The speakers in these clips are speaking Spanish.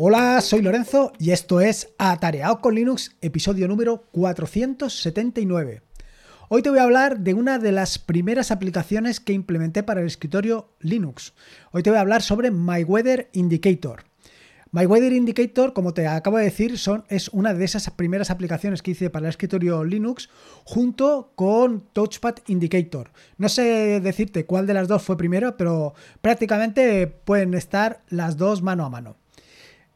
Hola, soy Lorenzo y esto es Atareado con Linux, episodio número 479. Hoy te voy a hablar de una de las primeras aplicaciones que implementé para el escritorio Linux. Hoy te voy a hablar sobre MyWeather Indicator. MyWeather Indicator, como te acabo de decir, son, es una de esas primeras aplicaciones que hice para el escritorio Linux junto con Touchpad Indicator. No sé decirte cuál de las dos fue primero, pero prácticamente pueden estar las dos mano a mano.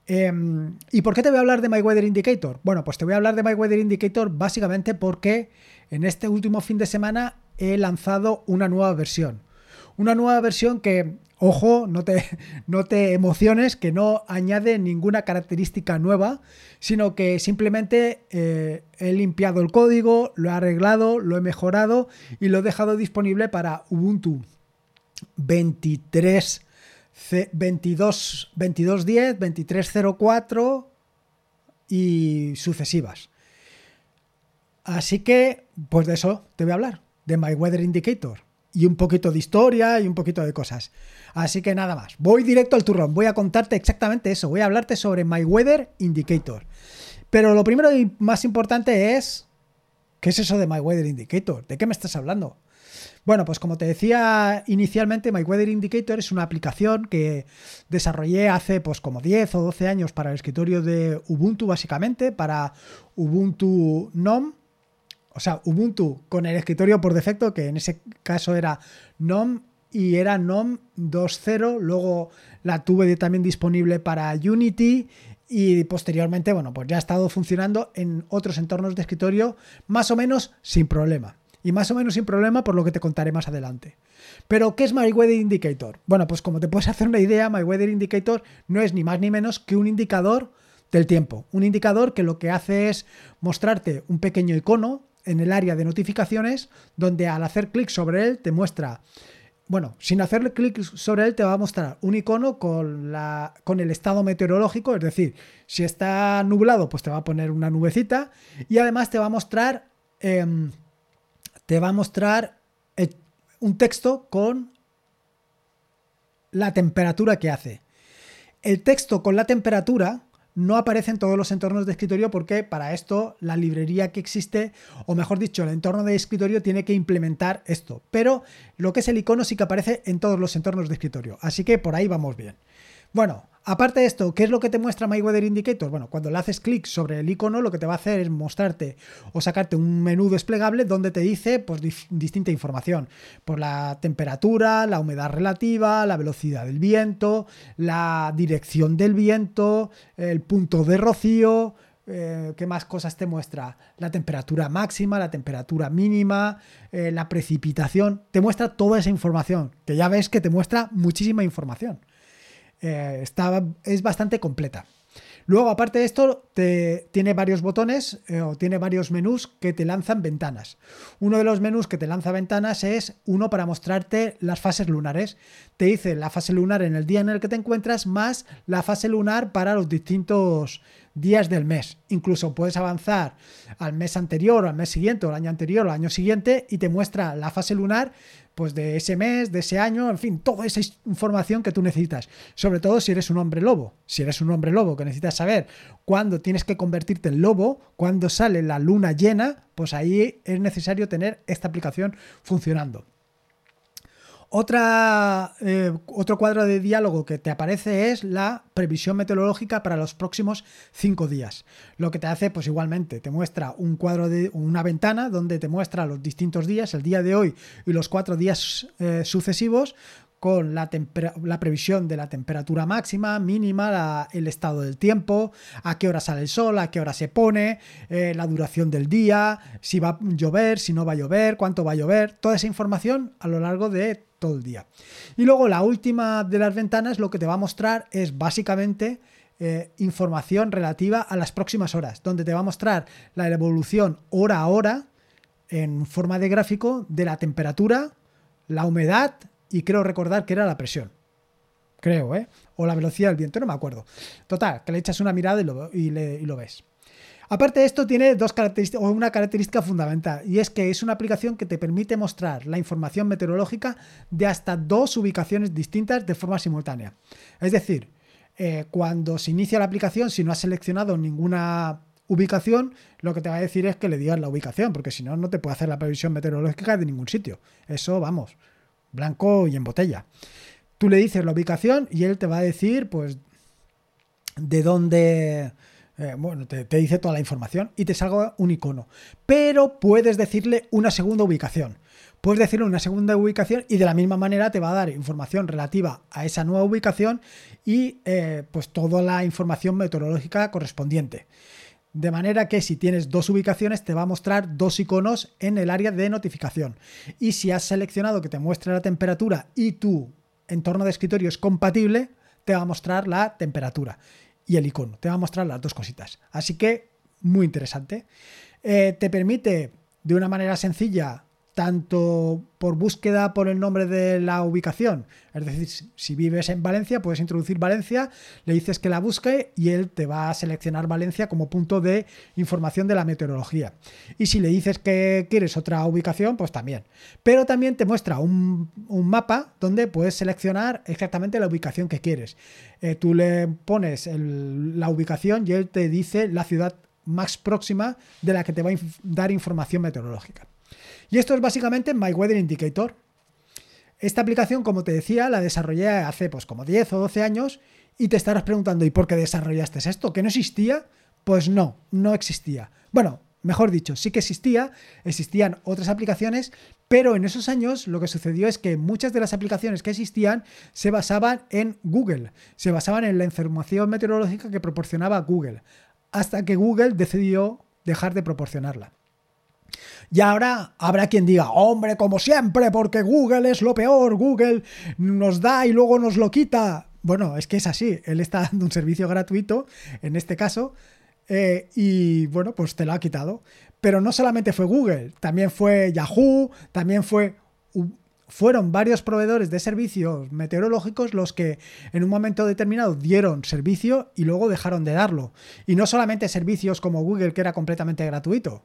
Em, ¿Y por qué te voy a hablar de MyWeather Indicator? Bueno, pues te voy a hablar de MyWeather Indicator básicamente porque en este último fin de semana he lanzado una nueva versión. Una nueva versión que Ojo, no te, no te emociones, que no añade ninguna característica nueva, sino que simplemente eh, he limpiado el código, lo he arreglado, lo he mejorado y lo he dejado disponible para Ubuntu 23, 22, 22.10, 23.04 y sucesivas. Así que, pues de eso te voy a hablar, de My Weather Indicator y un poquito de historia y un poquito de cosas. Así que nada más, voy directo al turrón, voy a contarte exactamente eso, voy a hablarte sobre My Weather Indicator. Pero lo primero y más importante es, ¿qué es eso de My Weather Indicator? ¿De qué me estás hablando? Bueno, pues como te decía inicialmente, My Weather Indicator es una aplicación que desarrollé hace pues como 10 o 12 años para el escritorio de Ubuntu básicamente, para Ubuntu NOM, o sea, Ubuntu con el escritorio por defecto, que en ese caso era NOM y era NOM 2.0, luego la tuve también disponible para Unity y posteriormente, bueno, pues ya ha estado funcionando en otros entornos de escritorio más o menos sin problema. Y más o menos sin problema por lo que te contaré más adelante. Pero, ¿qué es My Weather Indicator? Bueno, pues como te puedes hacer una idea, My Weather Indicator no es ni más ni menos que un indicador del tiempo. Un indicador que lo que hace es mostrarte un pequeño icono en el área de notificaciones, donde al hacer clic sobre él te muestra, bueno, sin hacerle clic sobre él te va a mostrar un icono con, la, con el estado meteorológico, es decir, si está nublado, pues te va a poner una nubecita y además te va a mostrar, em, te va a mostrar eh, un texto con la temperatura que hace. El texto con la temperatura no aparece en todos los entornos de escritorio porque para esto la librería que existe, o mejor dicho, el entorno de escritorio tiene que implementar esto. Pero lo que es el icono sí que aparece en todos los entornos de escritorio. Así que por ahí vamos bien. Bueno, aparte de esto, ¿qué es lo que te muestra My Weather Indicator? Bueno, cuando le haces clic sobre el icono, lo que te va a hacer es mostrarte o sacarte un menú desplegable donde te dice pues, distinta información. Por la temperatura, la humedad relativa, la velocidad del viento, la dirección del viento, el punto de rocío, eh, ¿Qué más cosas te muestra? La temperatura máxima, la temperatura mínima, eh, la precipitación. Te muestra toda esa información, que ya ves que te muestra muchísima información. Eh, es bastante completa. Luego, aparte de esto, te, tiene varios botones eh, o tiene varios menús que te lanzan ventanas. Uno de los menús que te lanza ventanas es uno para mostrarte las fases lunares. Te dice la fase lunar en el día en el que te encuentras más la fase lunar para los distintos días del mes. Incluso puedes avanzar al mes anterior, al mes siguiente, o al año anterior, o al año siguiente, y te muestra la fase lunar pues de ese mes, de ese año, en fin, toda esa información que tú necesitas. Sobre todo si eres un hombre lobo. Si eres un hombre lobo que necesitas saber cuándo tienes que convertirte en lobo, cuándo sale la luna llena, pues ahí es necesario tener esta aplicación funcionando. Otra, eh, otro cuadro de diálogo que te aparece es la previsión meteorológica para los próximos cinco días. Lo que te hace, pues igualmente, te muestra un cuadro de una ventana donde te muestra los distintos días, el día de hoy y los cuatro días eh, sucesivos, con la, previsión de la temperatura máxima, mínima, el estado del tiempo, a qué hora sale el sol, a qué hora se pone, eh, la duración del día, si va a llover, si no va a llover, cuánto va a llover, toda esa información a lo largo de todo el día. Y luego la última de las ventanas lo que te va a mostrar es básicamente eh, información relativa a las próximas horas, donde te va a mostrar la evolución hora a hora en forma de gráfico de la temperatura, la humedad, y creo recordar que era la presión. Creo, ¿eh? O la velocidad del viento, no me acuerdo. Total, que le echas una mirada y lo, y lo ves. Aparte de esto, tiene dos características, o una característica fundamental, y es que es una aplicación que te permite mostrar la información meteorológica de hasta dos ubicaciones distintas de forma simultánea. Es decir, eh, cuando se inicia la aplicación, si no has seleccionado ninguna ubicación, lo que te va a decir es que le digas la ubicación, porque si no, no te puede hacer la previsión meteorológica de ningún sitio. Eso, vamos, blanco y en botella. Tú le dices la ubicación y él te va a decir, pues, de dónde... Eh, bueno, te, dice toda la información y te salga un icono. Pero puedes decirle una segunda ubicación. Puedes decirle una segunda ubicación y de la misma manera te va a dar información relativa a esa nueva ubicación y eh, pues toda la información meteorológica correspondiente. De manera que si tienes dos ubicaciones te va a mostrar dos iconos en el área de notificación. Y si has seleccionado que te muestre la temperatura y tu entorno de escritorio es compatible, te va a mostrar la temperatura y el icono. Te va a mostrar las dos cositas. Así que muy interesante. Eh, te permite de una manera sencilla tanto por búsqueda por el nombre de la ubicación. Es decir, si vives en Valencia, puedes introducir Valencia, le dices que la busque y él te va a seleccionar Valencia como punto de información de la meteorología. Y si le dices que quieres otra ubicación, pues también. Pero también te muestra un, mapa donde puedes seleccionar exactamente la ubicación que quieres. Eh, tú le pones la ubicación y él te dice la ciudad más próxima de la que te va a dar información meteorológica. Y esto es básicamente My Weather Indicator. Esta aplicación, como te decía, la desarrollé hace pues como 10 o 12 años y te estarás preguntando, ¿y por qué desarrollaste esto? ¿Que no existía? Pues no, no existía. Bueno, mejor dicho, sí que existía, existían otras aplicaciones, pero en esos años lo que sucedió es que muchas de las aplicaciones que existían se basaban en Google, se basaban en la información meteorológica que proporcionaba Google, hasta que Google decidió dejar de proporcionarla. Y ahora habrá quien diga, hombre, como siempre, porque Google es lo peor, Google nos da y luego nos lo quita. Bueno, es que es así, él está dando un servicio gratuito, en este caso, eh, y bueno, pues te lo ha quitado. Pero no solamente fue Google, también fue Yahoo, también fue fueron varios proveedores de servicios meteorológicos los que en un momento determinado dieron servicio y luego dejaron de darlo. Y no solamente servicios como Google, que era completamente gratuito,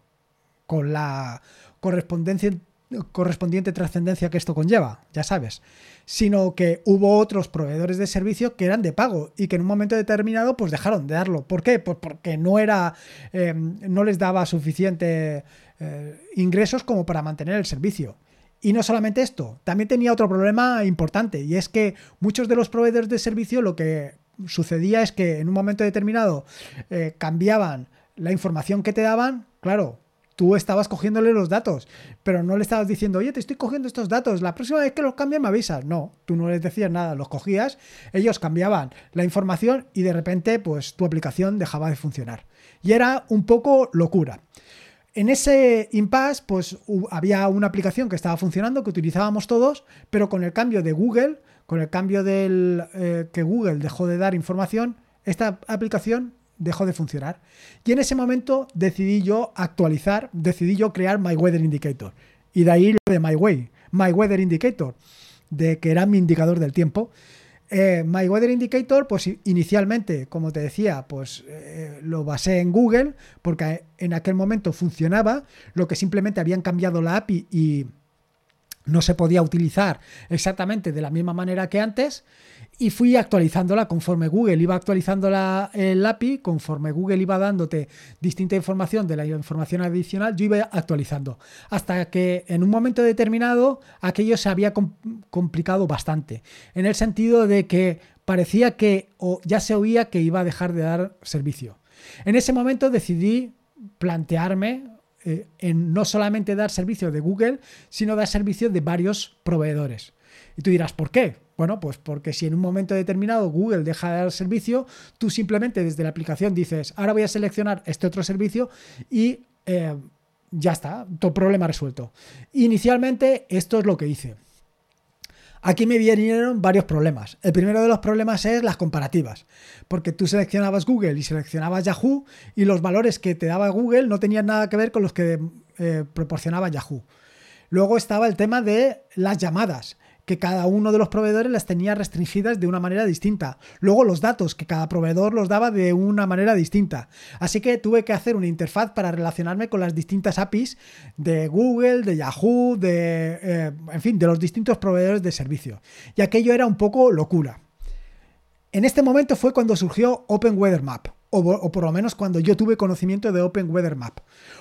con la correspondiente trascendencia que esto conlleva, ya sabes, sino que hubo otros proveedores de servicio que eran de pago y que en un momento determinado pues dejaron de darlo. ¿Por qué? Pues porque no era, em, no les daba suficiente eh, ingresos como para mantener el servicio. Y no solamente esto, también tenía otro problema importante y es que muchos de los proveedores de servicio lo que sucedía es que en un momento determinado eh, cambiaban la información que te daban, claro, tú estabas cogiéndole los datos, pero no le estabas diciendo, oye, te estoy cogiendo estos datos, la próxima vez que los cambien me avisas. No, tú no les decías nada, los cogías, ellos cambiaban la información y de repente pues tu aplicación dejaba de funcionar. Y era un poco locura. En ese impasse, pues había una aplicación que estaba funcionando, que utilizábamos todos, pero con el cambio de Google, con el cambio del eh, que Google dejó de dar información, esta aplicación dejó de funcionar. Y en ese momento decidí yo actualizar, decidí yo crear My Weather Indicator. Y de ahí lo de My Way, My Weather Indicator, de que era mi indicador del tiempo. Eh, My Weather Indicator, pues inicialmente, como te decía, pues eh, lo basé en Google, porque en aquel momento funcionaba, lo que simplemente habían cambiado la API y no se podía utilizar exactamente de la misma manera que antes y fui actualizándola conforme Google iba actualizando la, el API, conforme Google iba dándote distinta información de la información adicional, yo iba actualizando. Hasta que en un momento determinado aquello se había complicado bastante. En el sentido de que parecía que o ya se oía que iba a dejar de dar servicio. En ese momento decidí plantearme eh, en no solamente dar servicio de Google, sino dar servicio de varios proveedores. Y tú dirás, ¿por qué? Bueno, pues porque si en un momento determinado Google deja de dar servicio, tú simplemente desde la aplicación dices, ahora voy a seleccionar este otro servicio y eh, ya está, todo problema resuelto. Inicialmente esto es lo que hice. Aquí me vinieron varios problemas. El primero de los problemas es las comparativas, porque tú seleccionabas Google y seleccionabas Yahoo y los valores que te daba Google no tenían nada que ver con los que eh, proporcionaba Yahoo. Luego estaba el tema de las llamadas que cada uno de los proveedores las tenía restringidas de una manera distinta. Luego los datos, que cada proveedor los daba de una manera distinta. Así que tuve que hacer una interfaz para relacionarme con las distintas APIs de Google, de Yahoo, de, eh, en fin, de los distintos proveedores de servicio. Y aquello era un poco locura. En este momento fue cuando surgió Open Weather Map, o, por lo menos cuando yo tuve conocimiento de Open Weather Map.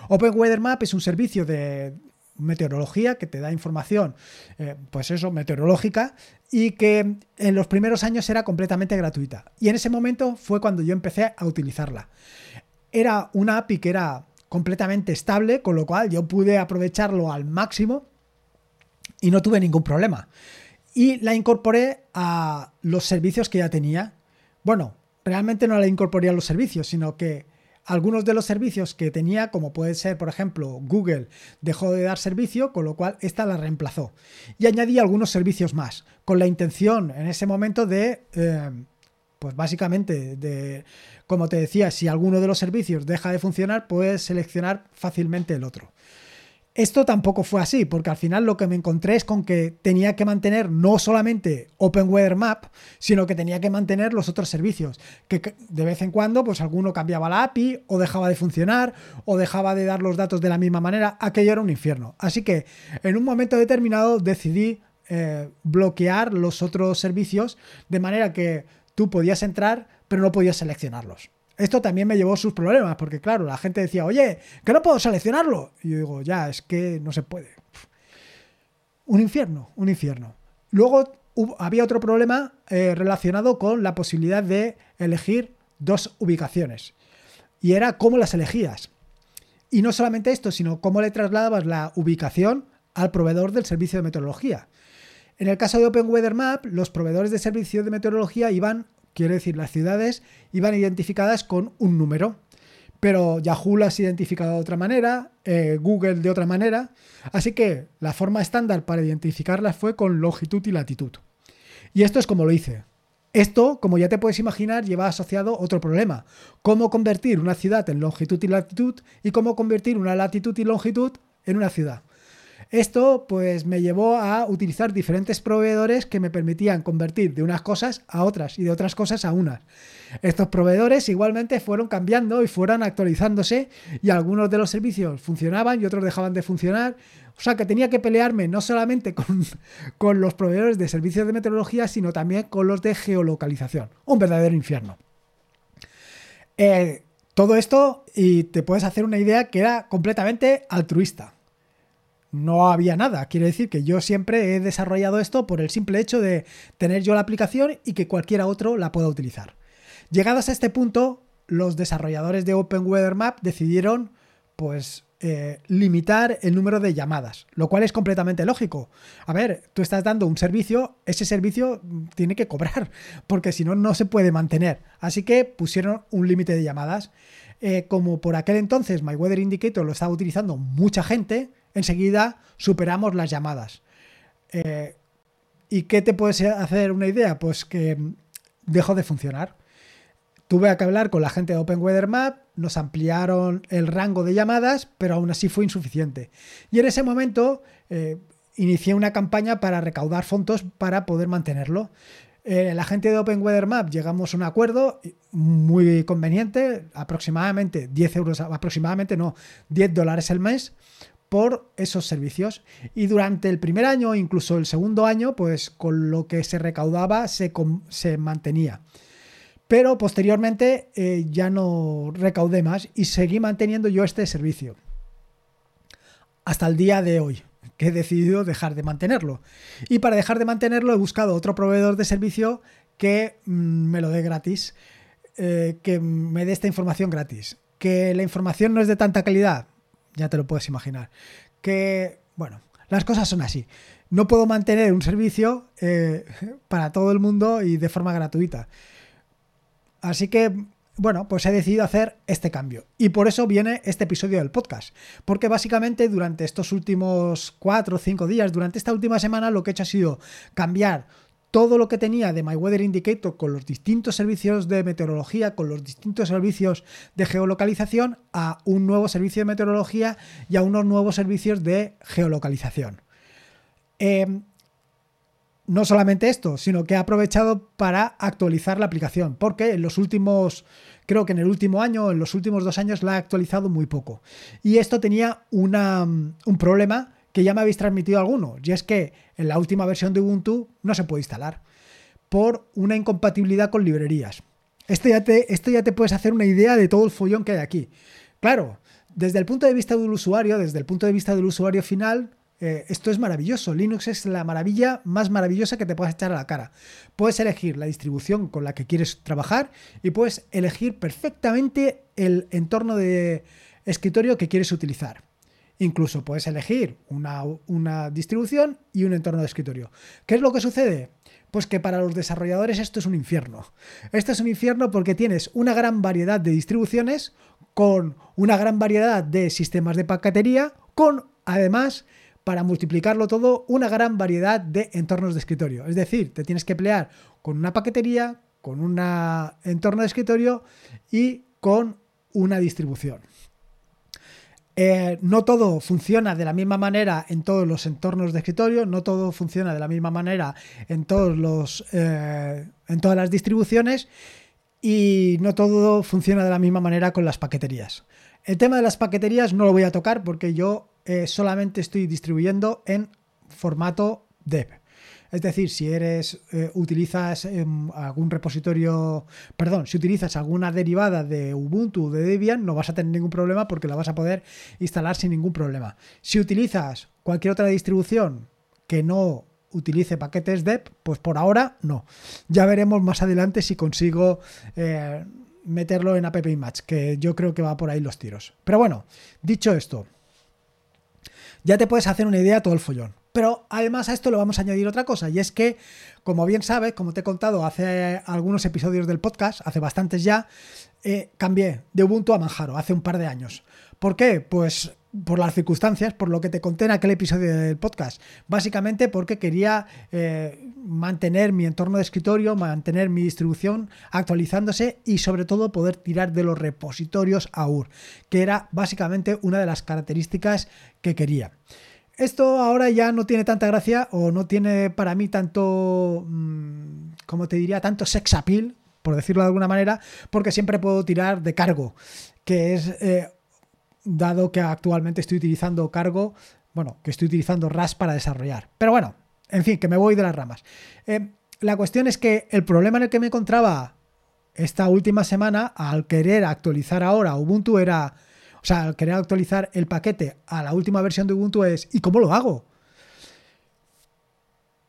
Open Weather Map es un servicio de meteorología que te da información, eh, pues eso, meteorológica, y que en los primeros años era completamente gratuita. Y en ese momento fue cuando yo empecé a utilizarla. Era una API que era completamente estable, con lo cual yo pude aprovecharlo al máximo y no tuve ningún problema. Y la incorporé a los servicios que ya tenía. Bueno, realmente no la incorporé a los servicios, sino que algunos de los servicios que tenía, como puede ser, por ejemplo, Google, dejó de dar servicio, con lo cual esta la reemplazó. Y añadí algunos servicios más, con la intención en ese momento de, eh, pues básicamente, de, como te decía, si alguno de los servicios deja de funcionar, puedes seleccionar fácilmente el otro. Esto tampoco fue así, porque al final lo que me encontré es con que tenía que mantener no solamente Open Weather Map, sino que tenía que mantener los otros servicios, que de vez en cuando pues alguno cambiaba la API o dejaba de funcionar o dejaba de dar los datos de la misma manera, aquello era un infierno. Así que en un momento determinado decidí eh, bloquear los otros servicios de manera que tú podías entrar pero no podías seleccionarlos. Esto también me llevó sus problemas, porque claro, la gente decía, oye, que no puedo seleccionarlo. Y yo digo, ya, es que no se puede. Un infierno, un infierno. Luego había otro problema eh, relacionado con la posibilidad de elegir dos ubicaciones. Y era cómo las elegías. Y no solamente esto, sino cómo le trasladabas la ubicación al proveedor del servicio de meteorología. En el caso de Open Weather Map, los proveedores de servicio de meteorología iban Quiere decir, las ciudades iban identificadas con un número, pero Yahoo las identificado de otra manera, eh, Google de otra manera, así que la forma estándar para identificarlas fue con longitud y latitud. Y esto es como lo hice. Esto, como ya te puedes imaginar, lleva asociado otro problema. Cómo convertir una ciudad en longitud y latitud y cómo convertir una latitud y longitud en una ciudad. Esto pues me llevó a utilizar diferentes proveedores que me permitían convertir de unas cosas a otras y de otras cosas a unas. Estos proveedores igualmente fueron cambiando y fueron actualizándose y algunos de los servicios funcionaban y otros dejaban de funcionar. O sea que tenía que pelearme no solamente con, los proveedores de servicios de meteorología, sino también con los de geolocalización. Un verdadero infierno. Eh, todo esto, y te puedes hacer una idea que era completamente altruista no había nada. Quiere decir que yo siempre he desarrollado esto por el simple hecho de tener yo la aplicación y que cualquiera otro la pueda utilizar. Llegados a este punto, los desarrolladores de Open Weather Map decidieron pues eh, limitar el número de llamadas, lo cual es completamente lógico. A ver, tú estás dando un servicio, ese servicio tiene que cobrar, porque si no, no se puede mantener. Así que pusieron un límite de llamadas. Eh, como por aquel entonces My Weather Indicator lo estaba utilizando mucha gente, enseguida superamos las llamadas. Eh, ¿Y qué te puedes hacer una idea? Pues que dejó de funcionar. Tuve que hablar con la gente de Open Weather Map, nos ampliaron el rango de llamadas, pero aún así fue insuficiente. Y en ese momento eh, inicié una campaña para recaudar fondos para poder mantenerlo. Eh, la gente de Open Weather Map llegamos a un acuerdo muy conveniente, aproximadamente 10 euros, aproximadamente no, 10 dólares al mes por esos servicios. Y durante el primer año, incluso el segundo año, pues con lo que se recaudaba se, se mantenía. Pero posteriormente eh, ya no recaudé más y seguí manteniendo yo este servicio. Hasta el día de hoy, que he decidido dejar de mantenerlo. Y para dejar de mantenerlo he buscado otro proveedor de servicio que mm, me lo dé gratis, eh, que me dé esta información gratis. Que la información no es de tanta calidad, ya te lo puedes imaginar. Que, bueno, las cosas son así. No puedo mantener un servicio eh, para todo el mundo y de forma gratuita. Así que, bueno, pues he decidido hacer este cambio. Y por eso viene este episodio del podcast. Porque básicamente durante estos últimos cuatro o cinco días, durante esta última semana, lo que he hecho ha sido cambiar todo lo que tenía de My Weather Indicator con los distintos servicios de meteorología, con los distintos servicios de geolocalización, a un nuevo servicio de meteorología y a unos nuevos servicios de geolocalización. Em, no solamente esto, sino que he aprovechado para actualizar la aplicación, porque en los últimos, creo que en el último año, en los últimos dos años, la he actualizado muy poco. Y esto tenía un problema que ya me habéis transmitido algunos, y es que en la última versión de Ubuntu no se puede instalar. por una incompatibilidad con librerías. Esto ya, te, esto ya te puedes hacer una idea de todo el follón que hay aquí. Claro, desde el punto de vista del usuario, desde el punto de vista del usuario final, eh, esto es maravilloso. Linux es la maravilla más maravillosa que te puedes echar a la cara. Puedes elegir la distribución con la que quieres trabajar y puedes elegir perfectamente el entorno de escritorio que quieres utilizar. Incluso puedes elegir una, distribución y un entorno de escritorio. ¿Qué es lo que sucede? Pues que para los desarrolladores esto es un infierno. Esto es un infierno porque tienes una gran variedad de distribuciones con una gran variedad de sistemas de paquetería, con además para multiplicarlo todo, una gran variedad de entornos de escritorio. Es decir, te tienes que pelear con una paquetería, con un entorno de escritorio y con una distribución. Eh, no todo funciona de la misma manera en todos los entornos de escritorio, no todo funciona de la misma manera en, todos los, eh, en todas las distribuciones y no todo funciona de la misma manera con las paqueterías. El tema de las paqueterías no lo voy a tocar porque yo eh, solamente estoy distribuyendo en formato dev. Es decir, si eres eh, utilizas em, algún repositorio, perdón, si utilizas alguna derivada de Ubuntu o de Debian, no vas a tener ningún problema porque la vas a poder instalar sin ningún problema. Si utilizas cualquier otra distribución que no utilice paquetes dev, pues por ahora no. Ya veremos más adelante si consigo eh, meterlo en app image, que yo creo que va por ahí los tiros. Pero bueno, dicho esto, ya te puedes hacer una idea de todo el follón. Pero además a esto le vamos a añadir otra cosa, y es que, como bien sabes, como te he contado hace algunos episodios del podcast, hace bastantes ya, eh, cambié de Ubuntu a Manjaro hace un par de años. ¿Por qué? Pues por las circunstancias, por lo que te conté en aquel episodio del podcast. Básicamente porque quería eh, mantener mi entorno de escritorio, mantener mi distribución actualizándose y sobre todo poder tirar de los repositorios AUR, que era básicamente una de las características que quería. Esto ahora ya no tiene tanta gracia o no tiene para mí tanto, mm, como te diría, tanto sex appeal, por decirlo de alguna manera, porque siempre puedo tirar de cargo, que es, eh, dado que actualmente estoy utilizando cargo, bueno, que estoy utilizando RAS para desarrollar. Pero bueno, en fin, que me voy de las ramas. Eh, la cuestión es que el problema en el que me encontraba esta última semana, al querer actualizar ahora Ubuntu, era o sea, al querer actualizar el paquete a la última versión de Ubuntu es ¿y cómo lo hago?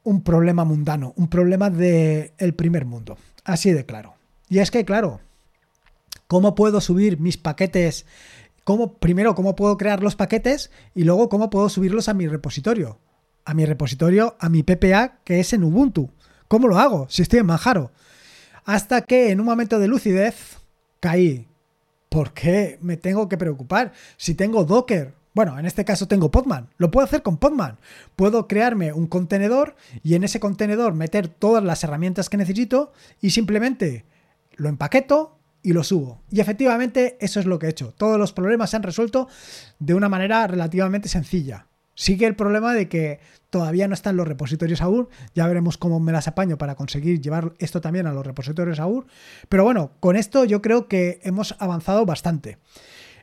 Un problema mundano, un problema del primer mundo. Así de claro. Y es que, claro, ¿cómo puedo subir mis paquetes? ¿Cómo, primero, ¿cómo puedo crear los paquetes? Y luego, ¿cómo puedo subirlos a mi repositorio? A mi repositorio, a mi PPA, que es en Ubuntu. ¿Cómo lo hago? Si estoy en Manjaro. Hasta que en un momento de lucidez caí ¿por qué me tengo que preocupar? Si tengo Docker, bueno, en este caso tengo Podman, lo puedo hacer con Podman. Puedo crearme un contenedor y en ese contenedor meter todas las herramientas que necesito y simplemente lo empaqueto y lo subo. Y efectivamente eso es lo que he hecho. Todos los problemas se han resuelto de una manera relativamente sencilla. Sigue el problema de que todavía no están los repositorios AUR. Ya veremos cómo me las apaño para conseguir llevar esto también a los repositorios AUR. Pero bueno, con esto yo creo que hemos avanzado bastante.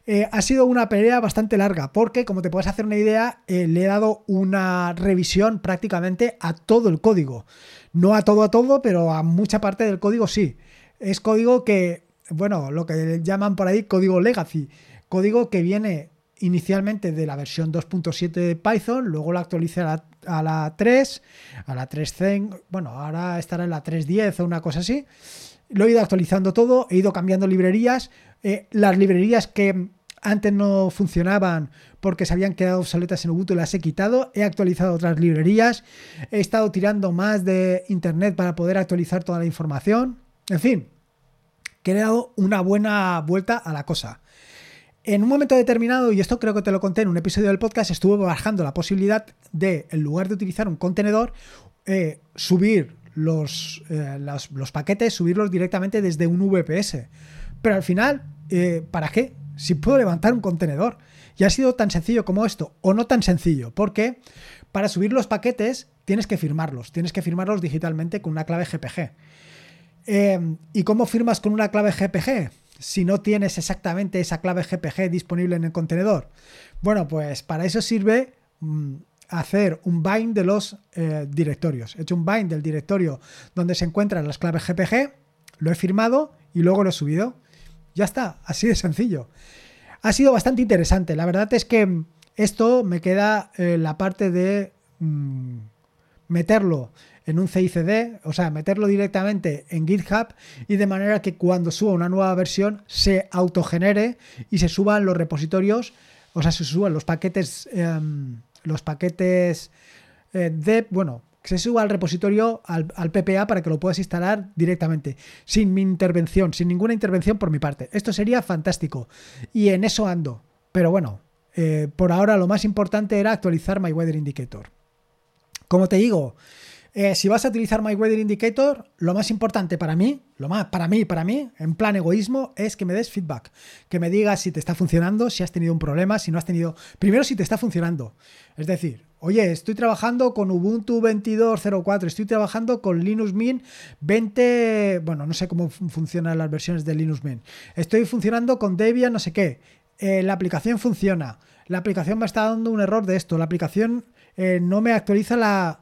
Eh, ha sido una pelea bastante larga porque, como te puedes hacer una idea, eh, le he dado una revisión prácticamente a todo el código. No a todo a todo, pero a mucha parte del código sí. Es código que, bueno, lo que llaman por ahí código legacy. Código que viene inicialmente de la versión 2.7 de Python, luego la actualicé a la, 3, a la 3.10, bueno, ahora estará en la 3.10 o una cosa así. Lo he ido actualizando todo, he ido cambiando librerías. Eh, las librerías que antes no funcionaban porque se habían quedado obsoletas en Ubuntu las he quitado, he actualizado otras librerías, he estado tirando más de internet para poder actualizar toda la información. En fin, que he dado una buena vuelta a la cosa. En un momento determinado, y esto creo que te lo conté en un episodio del podcast, estuve bajando la posibilidad de, en lugar de utilizar un contenedor, eh, subir los, eh, los, paquetes, subirlos directamente desde un VPS. Pero al final, eh, ¿para qué? Si puedo levantar un contenedor. Y ha sido tan sencillo como esto, o no tan sencillo, porque para subir los paquetes tienes que firmarlos, tienes que firmarlos digitalmente con una clave GPG. ¿Y cómo firmas con una clave GPG? Si no tienes exactamente esa clave GPG disponible en el contenedor? Bueno, pues para eso sirve mm, hacer un bind de los eh, directorios. He hecho un bind del directorio donde se encuentran las claves GPG, lo he firmado y luego lo he subido. Ya está, así de sencillo. Ha sido bastante interesante. La verdad es que esto me queda eh, la parte de mm, meterlo en un CICD, o sea, meterlo directamente en GitHub y de manera que cuando suba una nueva versión se autogenere y se suban los repositorios, o sea, se suban los paquetes, em, los paquetes eh, de, bueno, se suba al repositorio, al, PPA, para que lo puedas instalar directamente, sin mi intervención, sin ninguna intervención por mi parte. Esto sería fantástico. Y en eso ando. Pero bueno, eh, por ahora lo más importante era actualizar My Weather Indicator. Como te digo, eh, si vas a utilizar My Weather Indicator, lo más importante para mí, lo más para mí, para mí, en plan egoísmo, es que me des feedback, que me digas si te está funcionando, si has tenido un problema, si no has tenido, primero si te está funcionando. Es decir, oye, estoy trabajando con Ubuntu 22.04, estoy trabajando con Linux Mint 20, bueno, no sé cómo funcionan las versiones de Linux Mint. Estoy funcionando con Debian, no sé qué. Eh, la aplicación funciona. La aplicación me está dando un error de esto. La aplicación eh, no me actualiza la,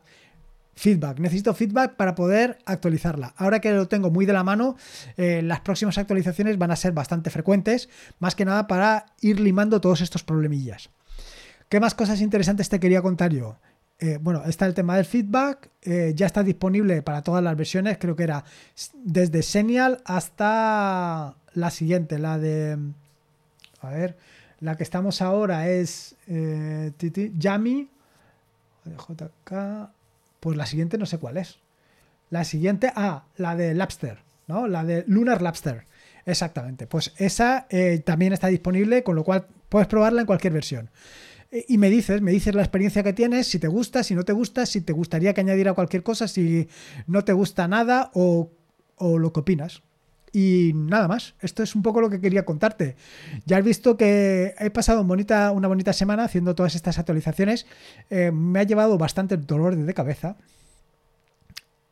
feedback. Necesito feedback para poder actualizarla. Ahora que lo tengo muy de la mano, eh, las próximas actualizaciones van a ser bastante frecuentes, más que nada para ir limando todos estos problemillas. ¿Qué más cosas interesantes te quería contar yo? Eh, bueno, está el tema del feedback, ya está disponible para todas las versiones, creo que era desde Senial hasta la siguiente, la de... A ver, la que estamos ahora es Yami, JK, pues la siguiente no sé cuál es. La siguiente, ah, la de Lapster, ¿no? La de Lunar Lapster. Exactamente. Pues esa eh, también está disponible, con lo cual puedes probarla en cualquier versión. E, y me dices, me dices la experiencia que tienes, si te gusta, si no te gusta, si te gustaría que añadiera cualquier cosa, si no te gusta nada o, o lo que opinas. Y nada más, esto es un poco lo que quería contarte. Ya has visto que he pasado una bonita semana haciendo todas estas actualizaciones. Eh, me ha llevado bastante dolor de cabeza.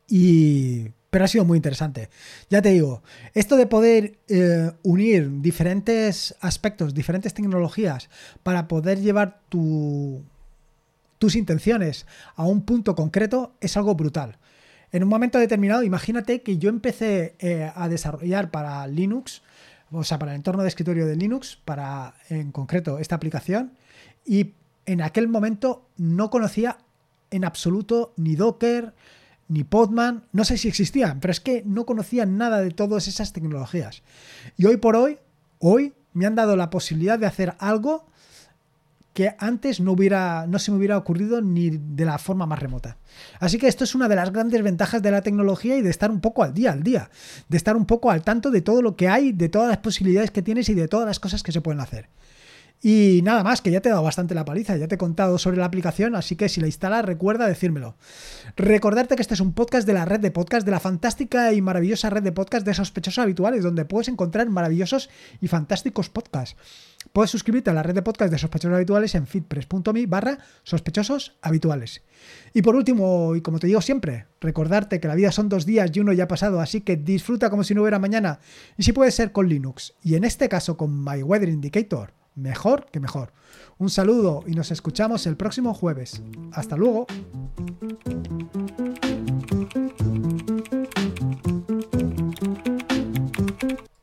Y... Pero ha sido muy interesante. Ya te digo, esto de poder eh, unir diferentes aspectos, diferentes tecnologías para poder llevar tu, tus intenciones a un punto concreto es algo brutal. En un momento determinado, imagínate que yo empecé eh, a desarrollar para Linux, o sea, para el entorno de escritorio de Linux, para en concreto esta aplicación, y en aquel momento no conocía en absoluto ni Docker, ni Podman, no sé si existían, pero es que no conocía nada de todas esas tecnologías. Y hoy por hoy, hoy me han dado la posibilidad de hacer algo que antes no, hubiera, no se me hubiera ocurrido ni de la forma más remota. Así que esto es una de las grandes ventajas de la tecnología y de estar un poco al día, al día, de estar un poco al tanto de todo lo que hay, de todas las posibilidades que tienes y de todas las cosas que se pueden hacer. Y nada más, que ya te he dado bastante la paliza, ya te he contado sobre la aplicación, así que si la instalas, recuerda decírmelo. Recordarte que este es un podcast de la red de podcast, de la fantástica y maravillosa red de podcast de sospechosos habituales, donde puedes encontrar maravillosos y fantásticos podcasts. Puedes suscribirte a la red de podcast de sospechosos habituales en feedpress.me barra sospechosos habituales. Y por último, y como te digo siempre, recordarte que la vida son dos días y uno ya ha pasado, así que disfruta como si no hubiera mañana, y si puede ser con Linux, y en este caso con My Weather Indicator mejor que mejor. Un saludo y nos escuchamos el próximo jueves. Hasta luego.